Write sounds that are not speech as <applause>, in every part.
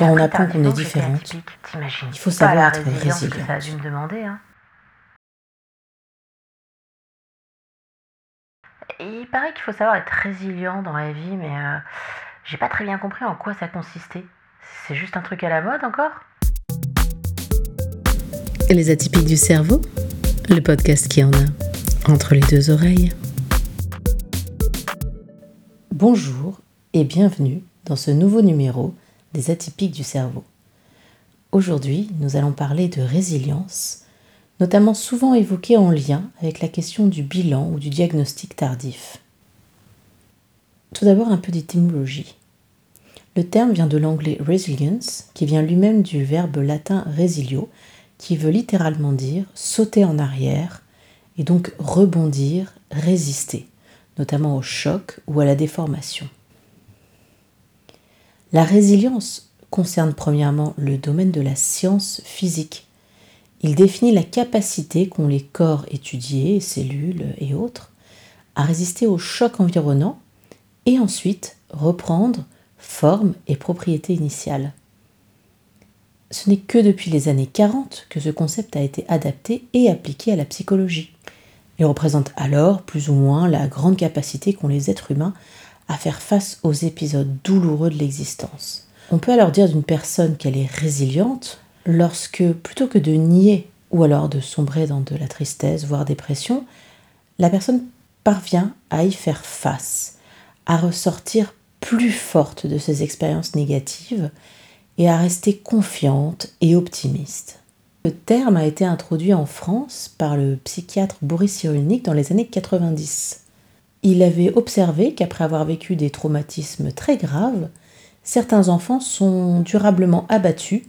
Quand on apprend qu'on est différente, il faut savoir être résilient. Ça a dû me demander. Hein. Il paraît qu'il faut savoir être résilient dans la vie, mais euh, j'ai pas très bien compris en quoi ça consistait. C'est juste un truc à la mode encore? Les atypiques du cerveau Le podcast qui en a entre les deux oreilles. Bonjour et bienvenue dans ce nouveau numéro des atypiques du cerveau. Aujourd'hui, nous allons parler de résilience, notamment souvent évoquée en lien avec la question du bilan ou du diagnostic tardif. Tout d'abord un peu d'étymologie. Le terme vient de l'anglais resilience, qui vient lui-même du verbe latin resilio, qui veut littéralement dire sauter en arrière et donc rebondir, résister, notamment au choc ou à la déformation. La résilience concerne premièrement le domaine de la science physique. Il définit la capacité qu'ont les corps étudiés, cellules et autres, à résister au choc environnant et ensuite reprendre forme et propriété initiale. Ce n'est que depuis les années 40 que ce concept a été adapté et appliqué à la psychologie. Il représente alors plus ou moins la grande capacité qu'ont les êtres humains à faire face aux épisodes douloureux de l'existence. On peut alors dire d'une personne qu'elle est résiliente lorsque, plutôt que de nier ou alors de sombrer dans de la tristesse, voire dépression, la personne parvient à y faire face, à ressortir plus forte de ses expériences négatives et à rester confiante et optimiste. Le terme a été introduit en France par le psychiatre Boris Cyrulnik dans les années 90. Il avait observé qu'après avoir vécu des traumatismes très graves, certains enfants sont durablement abattus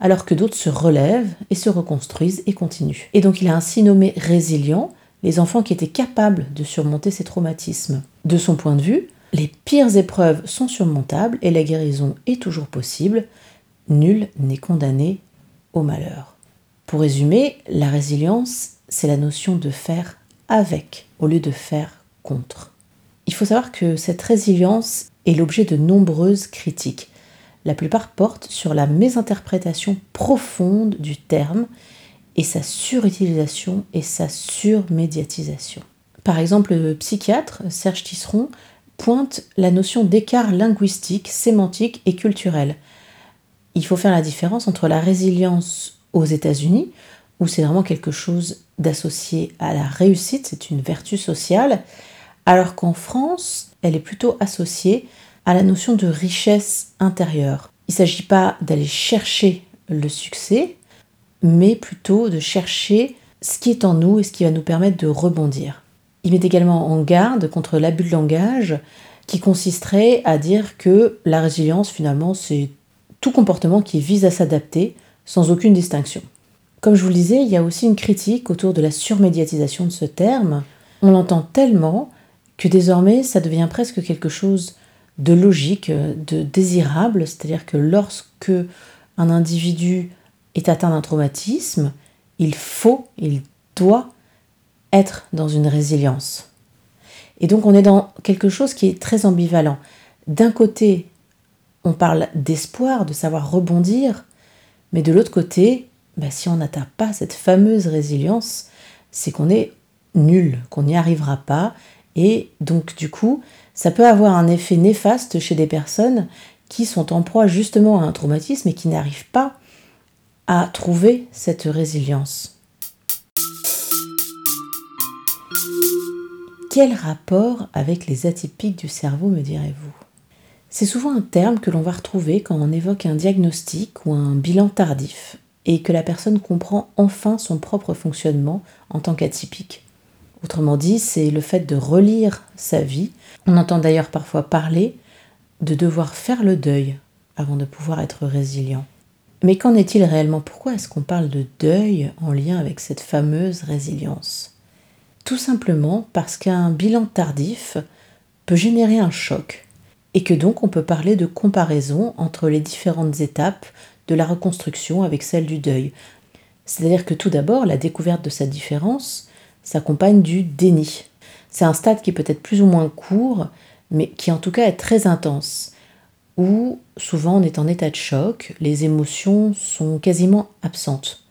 alors que d'autres se relèvent et se reconstruisent et continuent. Et donc il a ainsi nommé résilients les enfants qui étaient capables de surmonter ces traumatismes. De son point de vue, les pires épreuves sont surmontables et la guérison est toujours possible. Nul n'est condamné au malheur. Pour résumer, la résilience, c'est la notion de faire avec au lieu de faire Il faut savoir que cette résilience est l'objet de nombreuses critiques. La plupart portent sur la mésinterprétation profonde du terme et sa surutilisation et sa surmédiatisation. Par exemple, le psychiatre Serge Tisseron pointe la notion d'écart linguistique, sémantique et culturel. Il faut faire la différence entre la résilience aux États-Unis, où c'est vraiment quelque chose d'associé à la réussite, c'est une vertu sociale, alors qu'en France, elle est plutôt associée à la notion de richesse intérieure. Il ne s'agit pas d'aller chercher le succès, mais plutôt de chercher ce qui est en nous et ce qui va nous permettre de rebondir. Il met également en garde contre l'abus de langage qui consisterait à dire que la résilience finalement c'est tout comportement qui vise à s'adapter sans aucune distinction. Comme je vous le disais, il y a aussi une critique autour de la surmédiatisation de ce terme. On l'entend tellement que désormais ça devient presque quelque chose de logique, de désirable, c'est-à-dire que lorsque un individu est atteint d'un traumatisme, il faut, il doit être dans une résilience. Et donc on est dans quelque chose qui est très ambivalent. D'un côté, on parle d'espoir, de savoir rebondir, mais de l'autre côté, bah, si on n'atteint pas cette fameuse résilience, c'est qu'on est nul, qu'on n'y arrivera pas et donc du coup, ça peut avoir un effet néfaste chez des personnes qui sont en proie justement à un traumatisme et qui n'arrivent pas à trouver cette résilience. Quel rapport avec les atypiques du cerveau, me direz-vous? C'est souvent un terme que l'on va retrouver quand on évoque un diagnostic ou un bilan tardif et que la personne comprend enfin son propre fonctionnement en tant qu'atypique. Autrement dit, c'est le fait de relire sa vie. On entend d'ailleurs parfois parler de devoir faire le deuil avant de pouvoir être résilient. Mais qu'en est-il réellement? Pourquoi est-ce qu'on parle de deuil en lien avec cette fameuse résilience? Tout simplement parce qu'un bilan tardif peut générer un choc et que donc on peut parler de comparaison entre les différentes étapes de la reconstruction avec celle du deuil. C'est-à-dire que tout d'abord, la découverte de cette différence s'accompagne du déni. C'est un stade qui peut être plus ou moins court, mais qui en tout cas est très intense. où souvent on est en état de choc, les émotions sont quasiment absentes.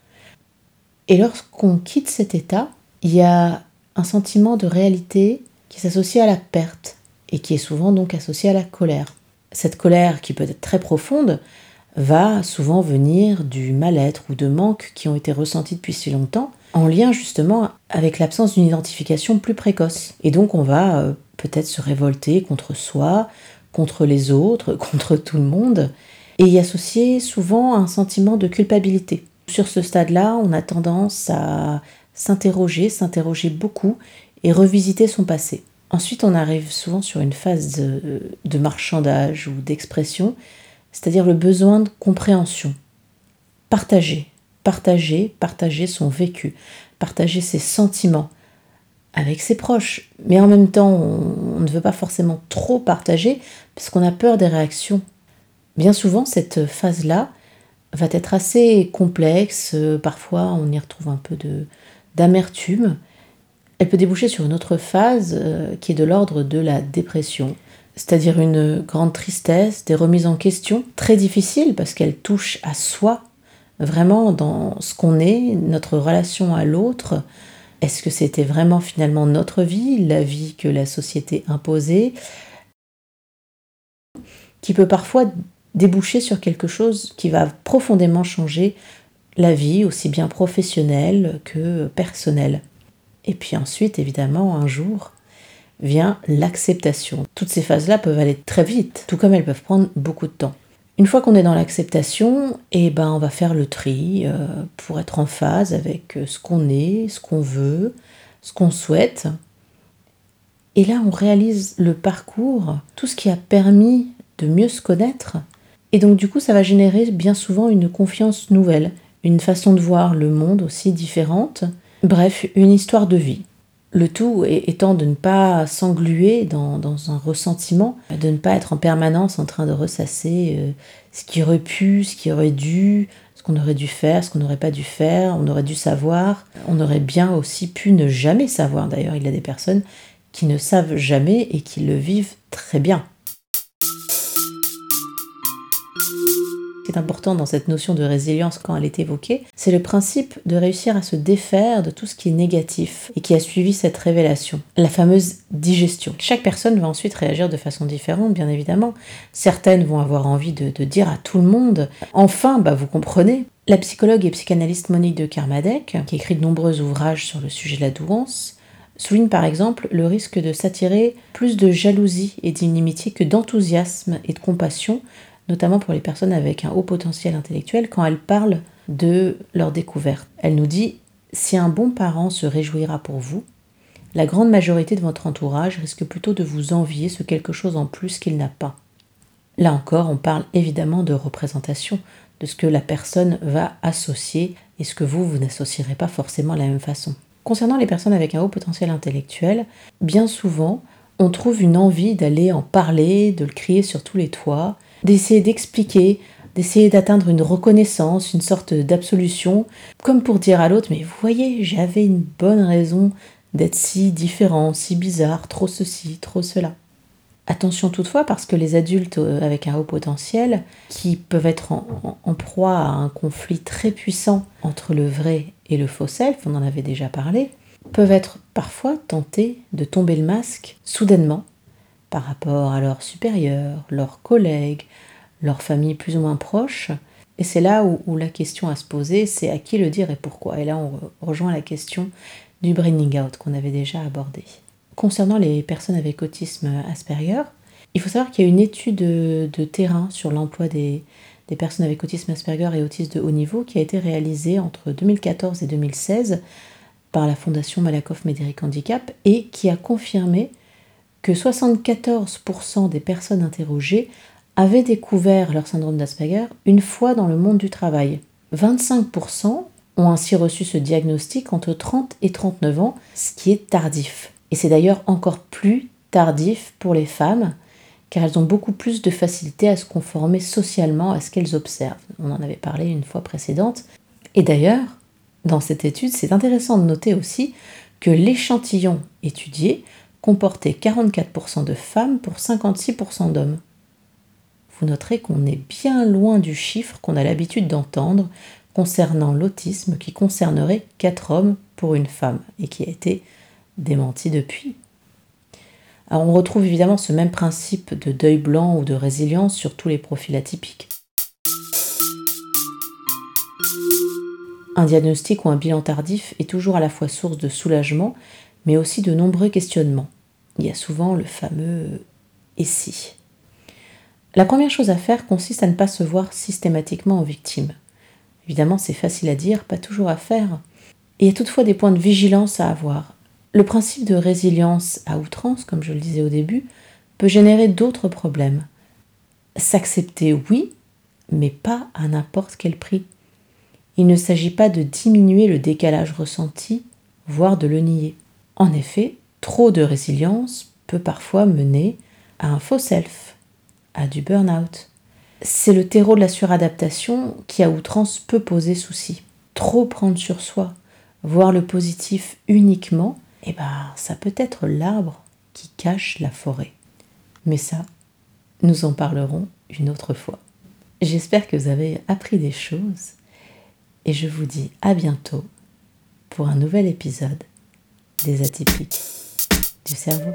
Et lorsqu'on quitte cet état, il y a un sentiment de réalité qui s'associe à la perte et qui est souvent donc associé à la colère. Cette colère, qui peut être très profonde, va souvent venir du mal-être ou de manque qui ont été ressentis depuis si longtemps, en lien justement avec l'absence d'une identification plus précoce. Et donc on va euh, peut-être se révolter contre soi, contre les autres, <laughs> contre tout le monde, et y associer souvent un sentiment de culpabilité. Sur ce stade-là, on a tendance à s'interroger, s'interroger beaucoup et revisiter son passé. Ensuite, on arrive souvent sur une phase de, marchandage ou d'expression, c'est-à-dire le besoin de compréhension. Partager, partager, partager son vécu, partager ses sentiments avec ses proches. Mais en même temps, on, ne veut pas forcément trop partager parce qu'on a peur des réactions. Bien souvent, cette phase-là va être assez complexe. Parfois, on y retrouve un peu d'amertume elle peut déboucher sur une autre phase euh, qui est de l'ordre de la dépression, c'est-à-dire une grande tristesse, des remises en question très difficiles parce qu'elle touche à soi, vraiment dans ce qu'on est, notre relation à l'autre. Est-ce que c'était vraiment finalement notre vie, la vie que la société imposait, qui peut parfois déboucher sur quelque chose qui va profondément changer la vie, aussi bien professionnelle que personnelle. Et puis ensuite, évidemment, un jour, vient l'acceptation. Toutes ces phases-là peuvent aller très vite, tout comme elles peuvent prendre beaucoup de temps. Une fois qu'on est dans l'acceptation, eh ben, on va faire le tri euh, pour être en phase avec euh, ce qu'on est, ce qu'on veut, ce qu'on souhaite. Et là, on réalise le parcours, tout ce qui a permis de mieux se connaître. Et donc, du coup, ça va générer bien souvent une confiance nouvelle, une façon de voir le monde aussi différente, Bref, une histoire de vie. Le tout étant de ne pas s'engluer dans, un ressentiment, de ne pas être en permanence en train de ressasser euh, ce qui aurait pu, ce qui aurait dû, ce qu'on aurait dû faire, ce qu'on n'aurait pas dû faire, on aurait dû savoir. On aurait bien aussi pu ne jamais savoir. D'ailleurs, il y a des personnes qui ne savent jamais et qui le vivent très bien. Est important dans cette notion de résilience quand elle est évoquée, c'est le principe de réussir à se défaire de tout ce qui est négatif et qui a suivi cette révélation, la fameuse digestion. Chaque personne va ensuite réagir de façon différente, bien évidemment. Certaines vont avoir envie de, dire à tout le monde, enfin, bah vous comprenez. La psychologue et psychanalyste Monique de Kermadec, qui écrit de nombreux ouvrages sur le sujet de la douance, souligne par exemple le risque de s'attirer plus de jalousie et d'inimitié que d'enthousiasme et de compassion notamment pour les personnes avec un haut potentiel intellectuel, quand elles parlent de leur découverte. Elle nous dit Si un bon parent se réjouira pour vous, la grande majorité de votre entourage risque plutôt de vous envier ce quelque chose en plus qu'il n'a pas. Là encore, on parle évidemment de représentation, de ce que la personne va associer et ce que vous, vous n'associerez pas forcément de la même façon. Concernant les personnes avec un haut potentiel intellectuel, bien souvent, on trouve une envie d'aller en parler, de le crier sur tous les toits, d'essayer d'expliquer, d'essayer d'atteindre une reconnaissance, une sorte d'absolution, comme pour dire à l'autre, mais vous voyez, j'avais une bonne raison d'être si différent, si bizarre, trop ceci, trop cela. Attention toutefois parce que les adultes euh, avec un haut potentiel, qui peuvent être en, proie à un conflit très puissant entre le vrai et le faux self, on en avait déjà parlé, peuvent être parfois tentés de tomber le masque soudainement par rapport à leurs supérieurs, leurs collègues, leur famille plus ou moins proche. Et c'est là où, la question à se poser, c'est à qui le dire et pourquoi. Et là, on rejoint la question du bringing out qu'on avait déjà abordé. Concernant les personnes avec autisme Asperger, il faut savoir qu'il y a une étude de, terrain sur l'emploi des, des personnes avec autisme Asperger et autisme de haut niveau qui a été réalisée entre 2014 et 2016 par la Fondation Malakoff Médéric Handicap et qui a confirmé que 74% des personnes interrogées avaient découvert leur syndrome d'Asperger une fois dans le monde du travail. 25% ont ainsi reçu ce diagnostic entre 30 et 39 ans, ce qui est tardif. Et c'est d'ailleurs encore plus tardif pour les femmes, car elles ont beaucoup plus de facilité à se conformer socialement à ce qu'elles observent. On en avait parlé une fois précédente. Et d'ailleurs, dans cette étude, c'est intéressant de noter aussi que l'échantillon étudié comportait 44% de femmes pour 56% d'hommes. vous noterez qu'on est bien loin du chiffre qu'on a l'habitude d'entendre concernant l'autisme qui concernerait 4 hommes pour une femme et qui a été démenti depuis. On retrouve évidemment ce même principe de deuil blanc ou de résilience sur tous les profils atypiques. Un diagnostic ou un bilan tardif est toujours à la fois source de soulagement, mais aussi de nombreux questionnements. Il y a souvent le fameux et si. La première chose à faire consiste à ne pas se voir systématiquement en victime. Évidemment, c'est facile à dire, pas toujours à faire. il y a toutefois des points de vigilance à avoir. Le principe de résilience à outrance, comme je le disais au début, peut générer d'autres problèmes. S'accepter, oui, mais pas à n'importe quel prix. Il ne s'agit pas de diminuer le décalage ressenti, voire de le nier. En effet, trop de résilience peut parfois mener à un faux self, à du burn-out. C'est le terreau de la suradaptation qui à outrance peut poser souci. Trop prendre sur soi, voir le positif uniquement, eh ben ça peut être l'arbre qui cache la forêt. Mais ça, nous en parlerons une autre fois. J'espère que vous avez appris des choses et je vous dis à bientôt pour un nouvel épisode des atypiques du cerveau.